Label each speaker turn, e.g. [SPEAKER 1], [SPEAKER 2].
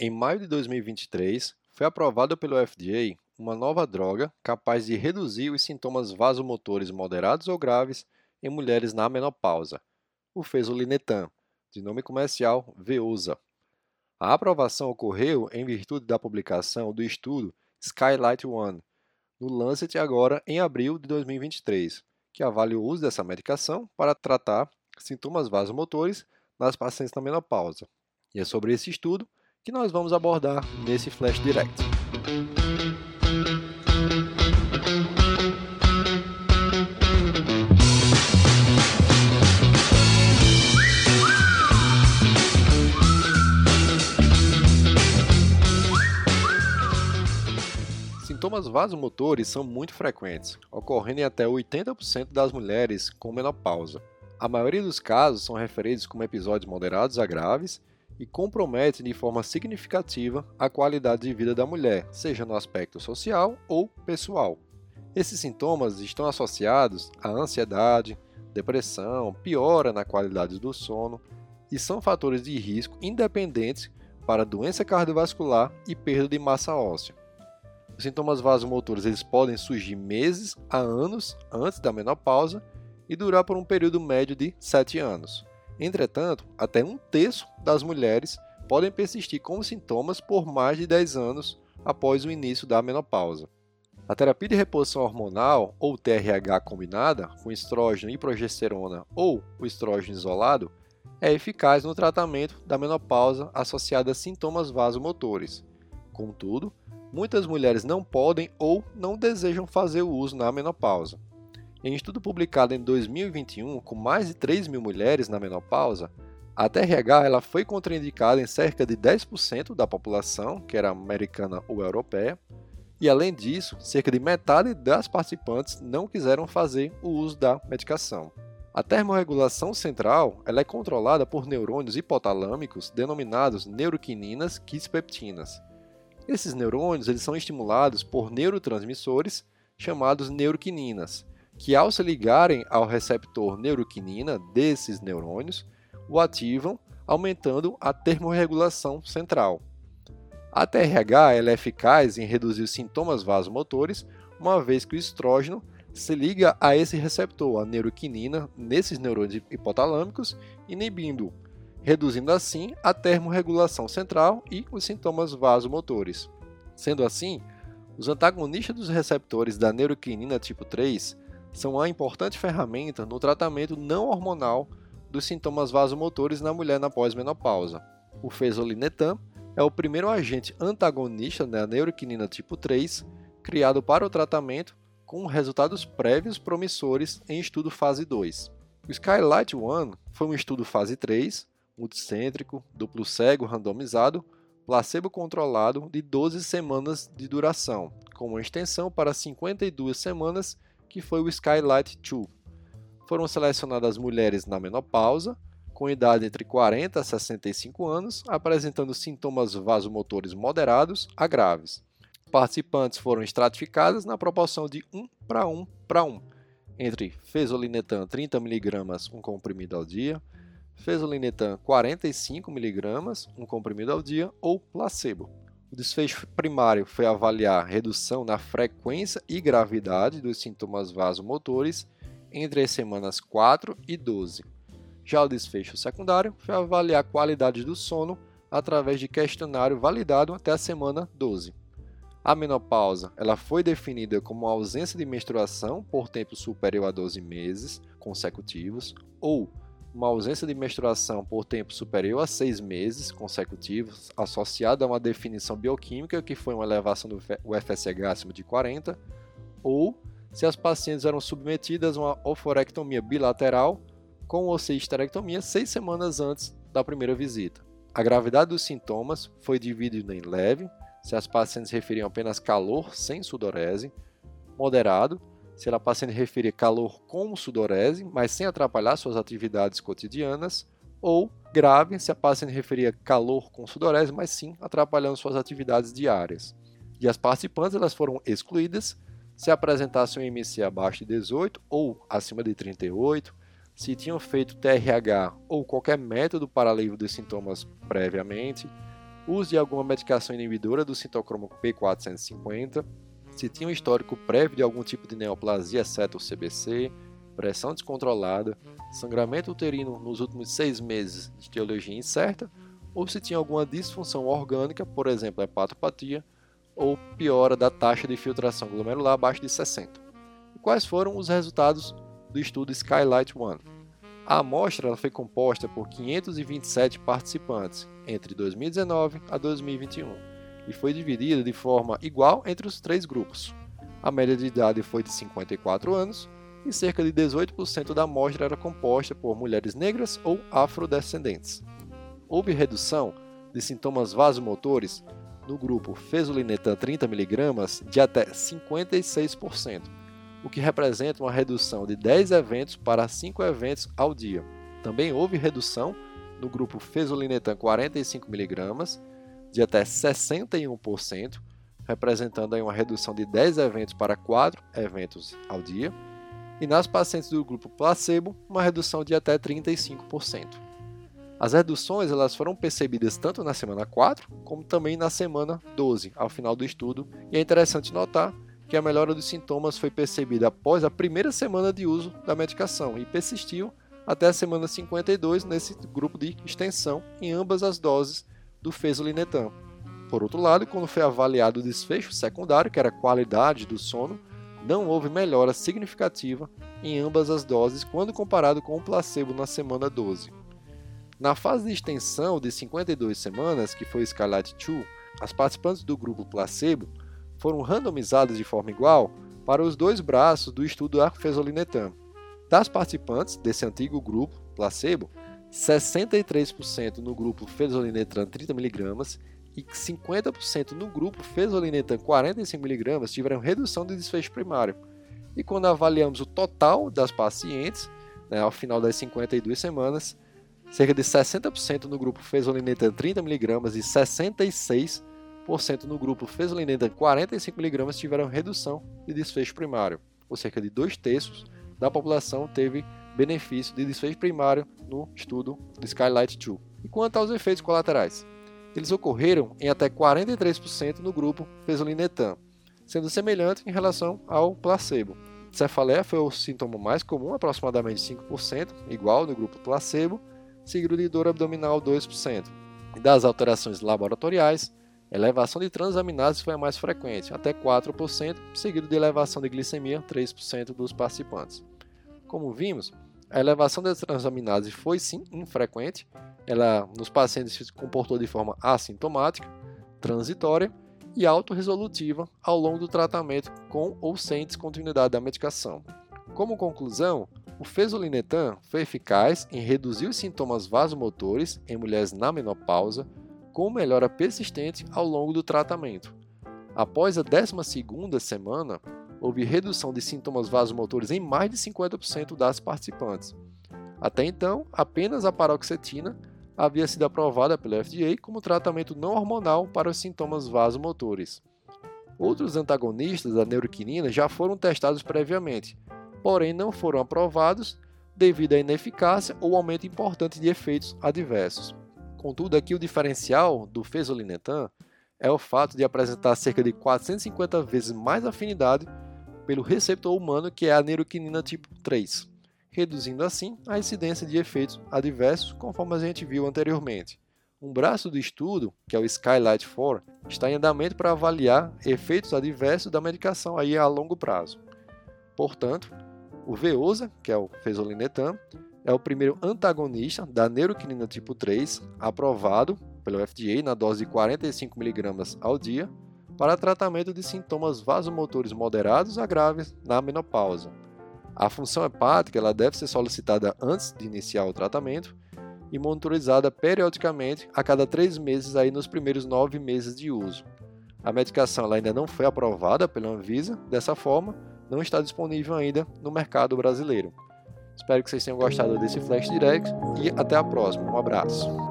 [SPEAKER 1] Em maio de 2023, foi aprovada pelo FDA uma nova droga capaz de reduzir os sintomas vasomotores moderados ou graves em mulheres na menopausa, o fezolinetan, de nome comercial Veosa. A aprovação ocorreu em virtude da publicação do estudo Skylight One no Lancet agora em abril de 2023, que avalia o uso dessa medicação para tratar sintomas vasomotores nas pacientes na menopausa. E é sobre esse estudo que nós vamos abordar nesse Flash Direct. Sintomas vasomotores são muito frequentes, ocorrendo em até 80% das mulheres com menopausa. A maioria dos casos são referidos como episódios moderados a graves e compromete de forma significativa a qualidade de vida da mulher, seja no aspecto social ou pessoal. Esses sintomas estão associados à ansiedade, depressão, piora na qualidade do sono e são fatores de risco independentes para doença cardiovascular e perda de massa óssea. Os sintomas vasomotores eles podem surgir meses a anos antes da menopausa e durar por um período médio de 7 anos. Entretanto, até um terço das mulheres podem persistir com sintomas por mais de 10 anos após o início da menopausa. A terapia de reposição hormonal, ou TRH combinada, com estrógeno e progesterona ou o estrógeno isolado, é eficaz no tratamento da menopausa associada a sintomas vasomotores. Contudo, muitas mulheres não podem ou não desejam fazer o uso na menopausa. Em estudo publicado em 2021 com mais de 3 mil mulheres na menopausa, a TRH ela foi contraindicada em cerca de 10% da população, que era americana ou europeia, e além disso, cerca de metade das participantes não quiseram fazer o uso da medicação. A termorregulação central ela é controlada por neurônios hipotalâmicos denominados neuroquininas quispeptinas. Esses neurônios eles são estimulados por neurotransmissores chamados neuroquininas, que ao se ligarem ao receptor neuroquinina desses neurônios, o ativam, aumentando a termorregulação central. A TRH é eficaz em reduzir os sintomas vasomotores, uma vez que o estrógeno se liga a esse receptor, a neuroquinina, nesses neurônios hipotalâmicos, inibindo, reduzindo assim a termorregulação central e os sintomas vasomotores. Sendo assim, os antagonistas dos receptores da neuroquinina tipo 3 são uma importante ferramenta no tratamento não hormonal dos sintomas vasomotores na mulher na pós-menopausa. O fezolinetan é o primeiro agente antagonista da neuroquinina tipo 3 criado para o tratamento com resultados prévios promissores em estudo fase 2. O Skylight One foi um estudo fase 3, multicêntrico, duplo cego randomizado, placebo controlado de 12 semanas de duração, com uma extensão para 52 semanas que foi o Skylight 2. Foram selecionadas mulheres na menopausa, com idade entre 40 a 65 anos, apresentando sintomas vasomotores moderados a graves. Participantes foram estratificadas na proporção de 1 para 1 para 1, entre fezolinetan 30mg, um comprimido ao dia, fezolinetan 45mg, um comprimido ao dia, ou placebo. O desfecho primário foi avaliar redução na frequência e gravidade dos sintomas vasomotores entre as semanas 4 e 12. Já o desfecho secundário foi avaliar a qualidade do sono através de questionário validado até a semana 12. A menopausa ela foi definida como ausência de menstruação por tempo superior a 12 meses consecutivos ou uma ausência de menstruação por tempo superior a seis meses consecutivos, associada a uma definição bioquímica que foi uma elevação do FSH acima de 40, ou se as pacientes eram submetidas a uma oforectomia bilateral com ou sem histerectomia seis semanas antes da primeira visita. A gravidade dos sintomas foi dividida em leve, se as pacientes referiam apenas calor sem sudorese, moderado, se ela paciente referir calor com sudorese, mas sem atrapalhar suas atividades cotidianas, ou grave se a paciente referia calor com sudorese, mas sim atrapalhando suas atividades diárias. E as participantes elas foram excluídas se apresentassem um IMC abaixo de 18 ou acima de 38, se tinham feito TRH ou qualquer método para alívio dos sintomas previamente, uso de alguma medicação inibidora do citocromo P450, se tinha um histórico prévio de algum tipo de neoplasia, exceto o CBC, pressão descontrolada, sangramento uterino nos últimos seis meses de teologia incerta, ou se tinha alguma disfunção orgânica, por exemplo, hepatopatia, ou piora da taxa de filtração glomerular abaixo de 60. E quais foram os resultados do estudo Skylight 1? A amostra foi composta por 527 participantes entre 2019 a 2021 e foi dividida de forma igual entre os três grupos. A média de idade foi de 54 anos e cerca de 18% da amostra era composta por mulheres negras ou afrodescendentes. Houve redução de sintomas vasomotores no grupo Fezolinetan 30mg de até 56%, o que representa uma redução de 10 eventos para 5 eventos ao dia. Também houve redução no grupo Fezolinetan 45mg de até 61%, representando uma redução de 10 eventos para 4 eventos ao dia e nas pacientes do grupo placebo, uma redução de até 35%. As reduções elas foram percebidas tanto na semana 4 como também na semana 12, ao final do estudo, e é interessante notar que a melhora dos sintomas foi percebida após a primeira semana de uso da medicação e persistiu até a semana 52 nesse grupo de extensão em ambas as doses do fezolinetan. Por outro lado, quando foi avaliado o desfecho secundário, que era a qualidade do sono, não houve melhora significativa em ambas as doses quando comparado com o placebo na semana 12. Na fase de extensão de 52 semanas, que foi Scarlet 2, as participantes do grupo placebo foram randomizadas de forma igual para os dois braços do estudo arfezolinetam. Das participantes desse antigo grupo placebo, 63% no grupo fezolinetam 30mg e 50% no grupo fezolinetan 45mg tiveram redução de desfecho primário. E quando avaliamos o total das pacientes, né, ao final das 52 semanas, cerca de 60% no grupo fezolinetan 30mg e 66% no grupo fezolinetan 45mg tiveram redução de desfecho primário, ou cerca de dois terços da população teve benefício de desfecho primário no estudo do Skylight 2. E quanto aos efeitos colaterais? eles ocorreram em até 43% no grupo fezolinetan, sendo semelhante em relação ao placebo. Cefaleia foi o sintoma mais comum, aproximadamente 5%, igual no grupo placebo, seguido de dor abdominal 2%. E das alterações laboratoriais, elevação de transaminases foi a mais frequente, até 4%, seguido de elevação de glicemia 3% dos participantes. Como vimos, a elevação das transaminases foi sim infrequente, ela nos pacientes se comportou de forma assintomática, transitória e autorresolutiva ao longo do tratamento com ou sem descontinuidade da medicação. Como conclusão, o fezolinetan foi eficaz em reduzir os sintomas vasomotores em mulheres na menopausa, com melhora persistente ao longo do tratamento. Após a 12ª semana, houve redução de sintomas vasomotores em mais de 50% das participantes. Até então, apenas a paroxetina havia sido aprovada pelo FDA como tratamento não hormonal para os sintomas vasomotores. Outros antagonistas da neuroquinina já foram testados previamente, porém não foram aprovados devido à ineficácia ou aumento importante de efeitos adversos. Contudo, aqui o diferencial do fezolinetan é o fato de apresentar cerca de 450 vezes mais afinidade pelo receptor humano que é a neuroquinina tipo 3 reduzindo assim a incidência de efeitos adversos, conforme a gente viu anteriormente. Um braço do estudo, que é o Skylight 4, está em andamento para avaliar efeitos adversos da medicação aí a longo prazo. Portanto, o Veosa, que é o fezolinetam, é o primeiro antagonista da neuroquinina tipo 3 aprovado pelo FDA na dose de 45 mg ao dia para tratamento de sintomas vasomotores moderados a graves na menopausa. A função hepática ela deve ser solicitada antes de iniciar o tratamento e monitorizada periodicamente a cada três meses aí nos primeiros nove meses de uso. A medicação ainda não foi aprovada pela Anvisa, dessa forma, não está disponível ainda no mercado brasileiro. Espero que vocês tenham gostado desse Flash Direct e até a próxima. Um abraço.